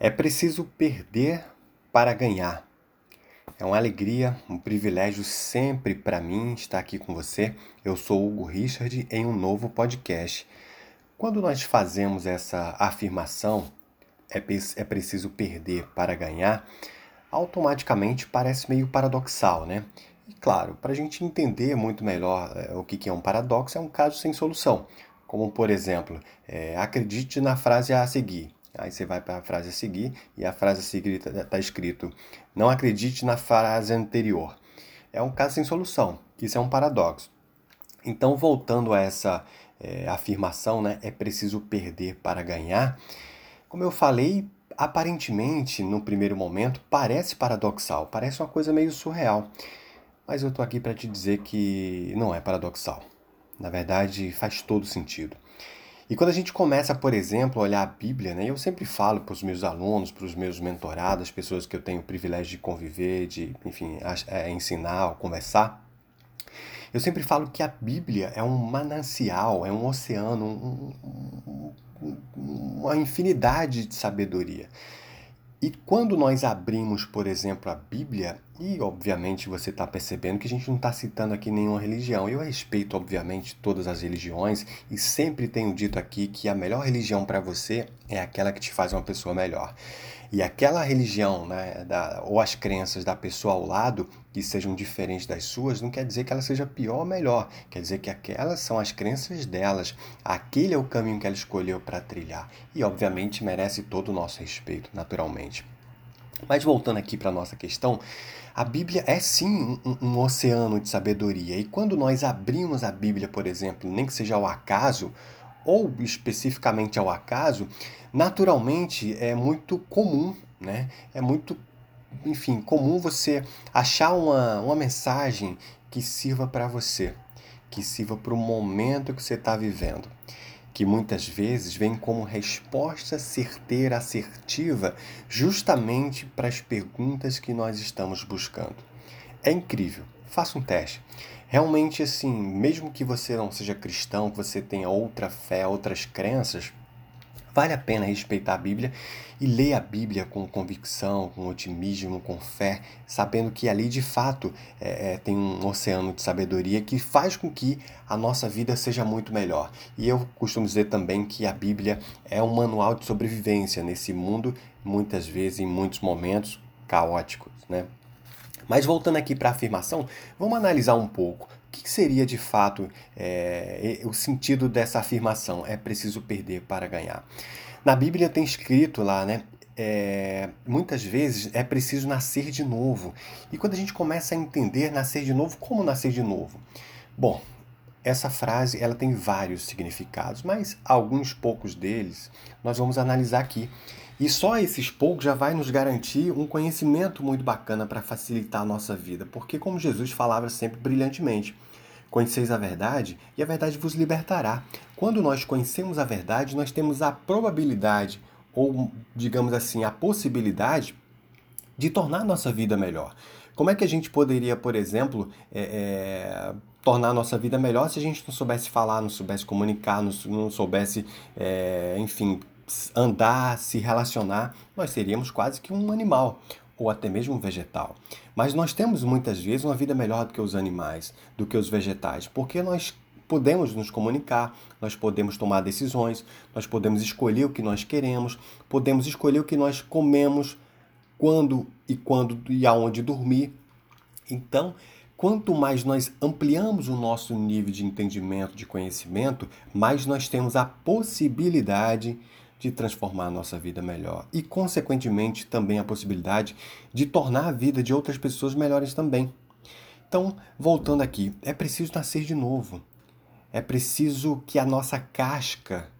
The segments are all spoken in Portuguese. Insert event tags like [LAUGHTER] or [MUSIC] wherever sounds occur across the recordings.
É preciso perder para ganhar. É uma alegria, um privilégio sempre para mim estar aqui com você. Eu sou Hugo Richard em um novo podcast. Quando nós fazemos essa afirmação, é, é preciso perder para ganhar, automaticamente parece meio paradoxal, né? E claro, para a gente entender muito melhor é, o que é um paradoxo, é um caso sem solução. Como, por exemplo, é, acredite na frase a seguir. Aí você vai para a frase a seguir e a frase a seguir está tá escrito: Não acredite na frase anterior. É um caso sem solução. Isso é um paradoxo. Então, voltando a essa é, afirmação, né, é preciso perder para ganhar. Como eu falei, aparentemente, no primeiro momento, parece paradoxal, parece uma coisa meio surreal. Mas eu estou aqui para te dizer que não é paradoxal. Na verdade, faz todo sentido. E quando a gente começa, por exemplo, a olhar a Bíblia, né, eu sempre falo para os meus alunos, para os meus mentorados, pessoas que eu tenho o privilégio de conviver, de, enfim, é, ensinar, conversar, eu sempre falo que a Bíblia é um manancial, é um oceano, um, um, uma infinidade de sabedoria. E quando nós abrimos, por exemplo, a Bíblia, e obviamente você está percebendo que a gente não está citando aqui nenhuma religião. Eu respeito, obviamente, todas as religiões e sempre tenho dito aqui que a melhor religião para você é aquela que te faz uma pessoa melhor. E aquela religião, né, da, ou as crenças da pessoa ao lado que sejam diferentes das suas, não quer dizer que ela seja pior ou melhor. Quer dizer que aquelas são as crenças delas. Aquele é o caminho que ela escolheu para trilhar. E, obviamente, merece todo o nosso respeito, naturalmente. Mas voltando aqui para a nossa questão, a Bíblia é sim um, um, oceano de sabedoria. E quando nós abrimos a Bíblia, por exemplo, nem que seja ao acaso, ou especificamente ao acaso, naturalmente é muito comum, né? É muito, enfim, comum você achar uma, uma mensagem que sirva para você, que sirva para o momento que você está vivendo, que muitas vezes vem como resposta certeira, assertiva, justamente para as perguntas que nós estamos buscando. É incrível. Faça um teste. Realmente, assim, mesmo que você não seja cristão, que você tenha outra fé, outras crenças, vale a pena respeitar a Bíblia e ler a Bíblia com convicção, com otimismo, com fé, sabendo que ali de fato é, é, tem um oceano de sabedoria que faz com que a nossa vida seja muito melhor. E eu costumo dizer também que a Bíblia é um manual de sobrevivência nesse mundo, muitas vezes, em muitos momentos, caóticos, né? Mas voltando aqui para a afirmação, vamos analisar um pouco. Que seria de fato é, o sentido dessa afirmação? É preciso perder para ganhar. Na Bíblia tem escrito lá, né? É, muitas vezes é preciso nascer de novo. E quando a gente começa a entender nascer de novo, como nascer de novo? Bom, essa frase ela tem vários significados, mas alguns poucos deles nós vamos analisar aqui. E só esses poucos já vai nos garantir um conhecimento muito bacana para facilitar a nossa vida, porque como Jesus falava sempre brilhantemente, conheceis a verdade e a verdade vos libertará. Quando nós conhecemos a verdade, nós temos a probabilidade ou digamos assim, a possibilidade de tornar a nossa vida melhor. Como é que a gente poderia, por exemplo, é, é, tornar a nossa vida melhor se a gente não soubesse falar, não soubesse comunicar, não, não soubesse, é, enfim, andar, se relacionar, nós seríamos quase que um animal ou até mesmo um vegetal. Mas nós temos muitas vezes uma vida melhor do que os animais, do que os vegetais, porque nós podemos nos comunicar, nós podemos tomar decisões, nós podemos escolher o que nós queremos, podemos escolher o que nós comemos, quando e quando e aonde dormir. Então, Quanto mais nós ampliamos o nosso nível de entendimento, de conhecimento, mais nós temos a possibilidade de transformar a nossa vida melhor e, consequentemente, também a possibilidade de tornar a vida de outras pessoas melhores também. Então, voltando aqui, é preciso nascer de novo. É preciso que a nossa casca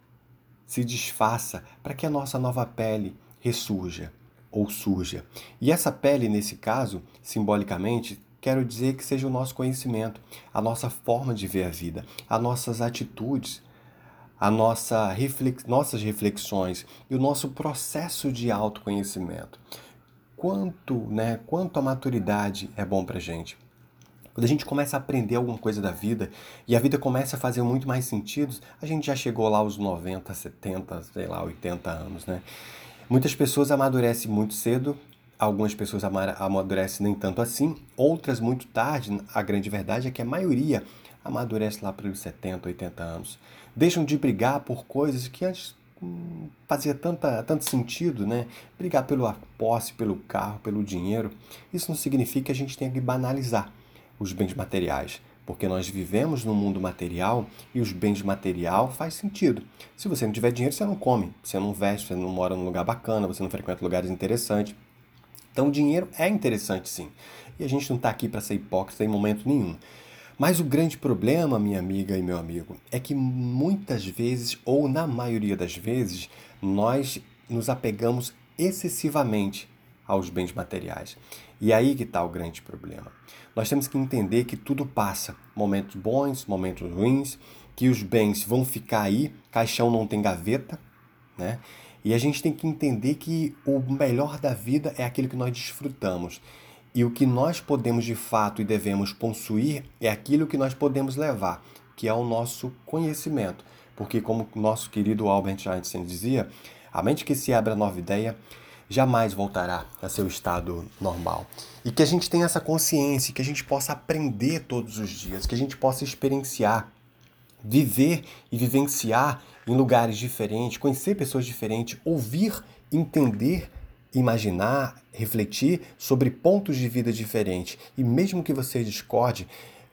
se desfaça para que a nossa nova pele ressurja ou surja. E essa pele, nesse caso, simbolicamente, quero dizer que seja o nosso conhecimento, a nossa forma de ver a vida, as nossas atitudes, a nossa reflex, nossas reflexões e o nosso processo de autoconhecimento. Quanto, né, quanto a maturidade é bom para gente. Quando a gente começa a aprender alguma coisa da vida e a vida começa a fazer muito mais sentido, a gente já chegou lá aos 90, 70, sei lá, 80 anos, né? Muitas pessoas amadurecem muito cedo, algumas pessoas amadurecem nem tanto assim, outras muito tarde. A grande verdade é que a maioria amadurece lá pelos 70, 80 anos. Deixam de brigar por coisas que antes hum, fazia tanta, tanto sentido, né? Brigar pela posse, pelo carro, pelo dinheiro. Isso não significa que a gente tenha que banalizar os bens materiais porque nós vivemos no mundo material e os bens material faz sentido. Se você não tiver dinheiro, você não come, você não veste, você não mora num lugar bacana, você não frequenta lugares interessantes. Então, o dinheiro é interessante sim. E a gente não está aqui para ser hipócrita em momento nenhum. Mas o grande problema, minha amiga e meu amigo, é que muitas vezes, ou na maioria das vezes, nós nos apegamos excessivamente aos bens materiais. E aí que está o grande problema. Nós temos que entender que tudo passa, momentos bons, momentos ruins, que os bens vão ficar aí, caixão não tem gaveta, né? E a gente tem que entender que o melhor da vida é aquilo que nós desfrutamos. E o que nós podemos de fato e devemos possuir é aquilo que nós podemos levar, que é o nosso conhecimento. Porque, como nosso querido Albert Einstein dizia, a mente que se abre a nova ideia jamais voltará a seu estado normal. E que a gente tenha essa consciência, que a gente possa aprender todos os dias, que a gente possa experienciar, viver e vivenciar em lugares diferentes, conhecer pessoas diferentes, ouvir, entender, imaginar, refletir sobre pontos de vida diferentes. E mesmo que você discorde,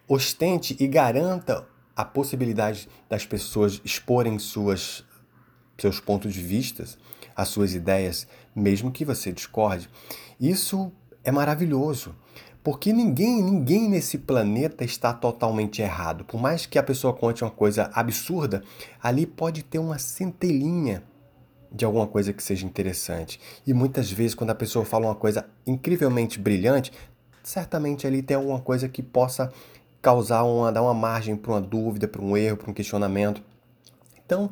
ostente e garanta a possibilidade das pessoas exporem suas, seus pontos de vista, as suas ideias, mesmo que você discorde. Isso é maravilhoso, porque ninguém, ninguém nesse planeta está totalmente errado. Por mais que a pessoa conte uma coisa absurda, ali pode ter uma centelhinha de alguma coisa que seja interessante. E muitas vezes, quando a pessoa fala uma coisa incrivelmente brilhante, certamente ali tem alguma coisa que possa causar uma, dar uma margem para uma dúvida, para um erro, para um questionamento. Então,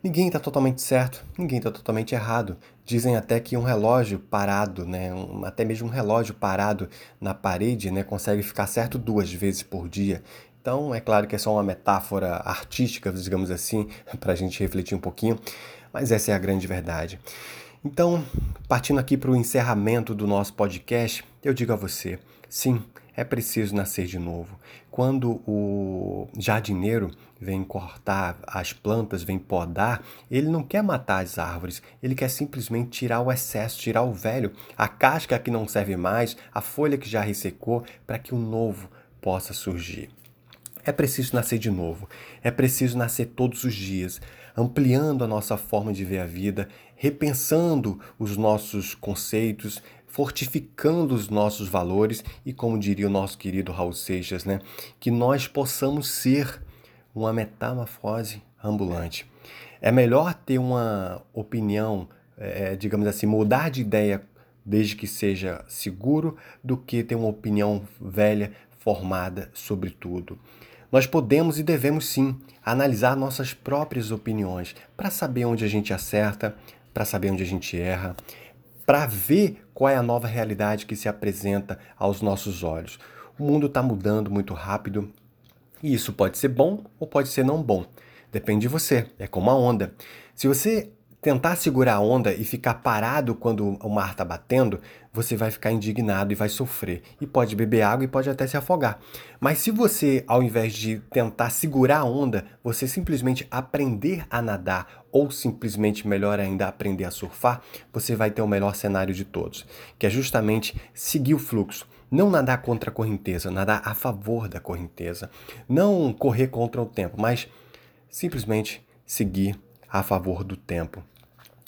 Ninguém está totalmente certo, ninguém está totalmente errado. Dizem até que um relógio parado, né, um, até mesmo um relógio parado na parede, né, consegue ficar certo duas vezes por dia. Então, é claro que é só uma metáfora artística, digamos assim, [LAUGHS] para a gente refletir um pouquinho, mas essa é a grande verdade. Então, partindo aqui para o encerramento do nosso podcast, eu digo a você: sim, é preciso nascer de novo. Quando o jardineiro vem cortar as plantas, vem podar, ele não quer matar as árvores, ele quer simplesmente tirar o excesso, tirar o velho, a casca que não serve mais, a folha que já ressecou, para que o novo possa surgir. É preciso nascer de novo, é preciso nascer todos os dias, ampliando a nossa forma de ver a vida, repensando os nossos conceitos, fortificando os nossos valores e, como diria o nosso querido Raul Seixas, né, que nós possamos ser uma metamorfose ambulante. É melhor ter uma opinião, é, digamos assim, mudar de ideia desde que seja seguro, do que ter uma opinião velha formada sobre tudo. Nós podemos e devemos sim analisar nossas próprias opiniões para saber onde a gente acerta, para saber onde a gente erra, para ver qual é a nova realidade que se apresenta aos nossos olhos. O mundo está mudando muito rápido e isso pode ser bom ou pode ser não bom. Depende de você, é como a onda. Se você tentar segurar a onda e ficar parado quando o mar está batendo, você vai ficar indignado e vai sofrer. E pode beber água e pode até se afogar. Mas se você, ao invés de tentar segurar a onda, você simplesmente aprender a nadar ou simplesmente, melhor ainda, aprender a surfar, você vai ter o melhor cenário de todos, que é justamente seguir o fluxo. Não nadar contra a correnteza, nadar a favor da correnteza. Não correr contra o tempo, mas simplesmente seguir a favor do tempo.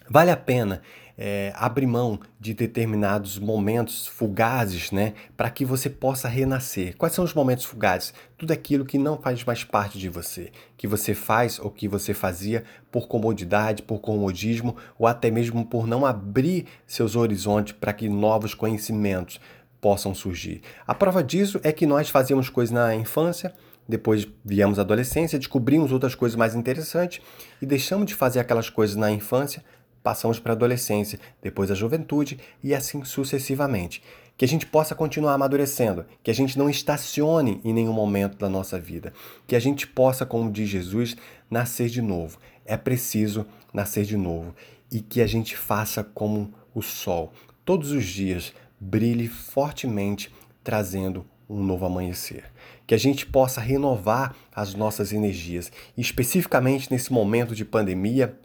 Vale a pena é, abrir mão de determinados momentos fugazes, né, para que você possa renascer. Quais são os momentos fugazes? Tudo aquilo que não faz mais parte de você, que você faz ou que você fazia por comodidade, por comodismo ou até mesmo por não abrir seus horizontes para que novos conhecimentos possam surgir. A prova disso é que nós fazíamos coisas na infância depois viemos à adolescência, descobrimos outras coisas mais interessantes e deixamos de fazer aquelas coisas na infância, passamos para a adolescência, depois a juventude e assim sucessivamente. Que a gente possa continuar amadurecendo, que a gente não estacione em nenhum momento da nossa vida, que a gente possa, como diz Jesus, nascer de novo. É preciso nascer de novo. e que a gente faça como o sol. Todos os dias brilhe fortemente, trazendo um novo amanhecer. Que a gente possa renovar as nossas energias. Especificamente nesse momento de pandemia,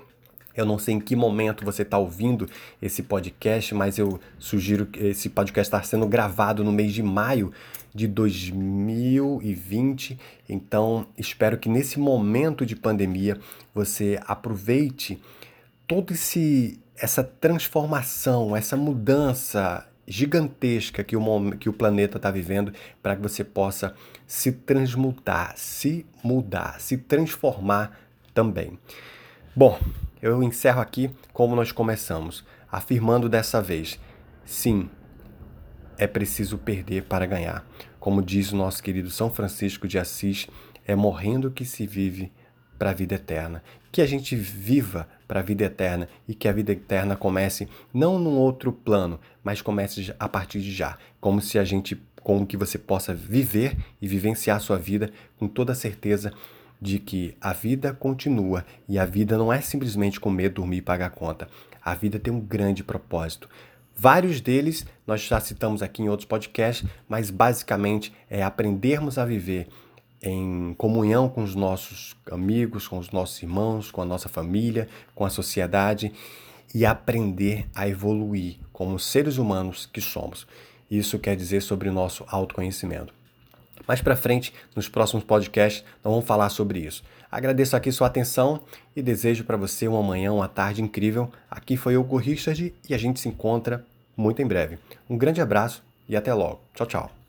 eu não sei em que momento você está ouvindo esse podcast, mas eu sugiro que esse podcast está sendo gravado no mês de maio de 2020. Então, espero que nesse momento de pandemia você aproveite todo esse essa transformação, essa mudança gigantesca que o, que o planeta está vivendo para que você possa se transmutar, se mudar, se transformar também. Bom, eu encerro aqui como nós começamos, afirmando dessa vez: sim, é preciso perder para ganhar. Como diz o nosso querido São Francisco de Assis, é morrendo que se vive para a vida eterna. Que a gente viva para a vida eterna e que a vida eterna comece não num outro plano, mas comece a partir de já, como se a gente como que você possa viver e vivenciar sua vida com toda a certeza de que a vida continua e a vida não é simplesmente comer, dormir e pagar conta. A vida tem um grande propósito. Vários deles nós já citamos aqui em outros podcasts, mas basicamente é aprendermos a viver em comunhão com os nossos amigos, com os nossos irmãos, com a nossa família, com a sociedade e aprender a evoluir como seres humanos que somos. Isso quer dizer sobre o nosso autoconhecimento. Mais para frente, nos próximos podcasts, nós vamos falar sobre isso. Agradeço aqui sua atenção e desejo para você uma manhã, uma tarde incrível. Aqui foi o Richard e a gente se encontra muito em breve. Um grande abraço e até logo. Tchau, tchau.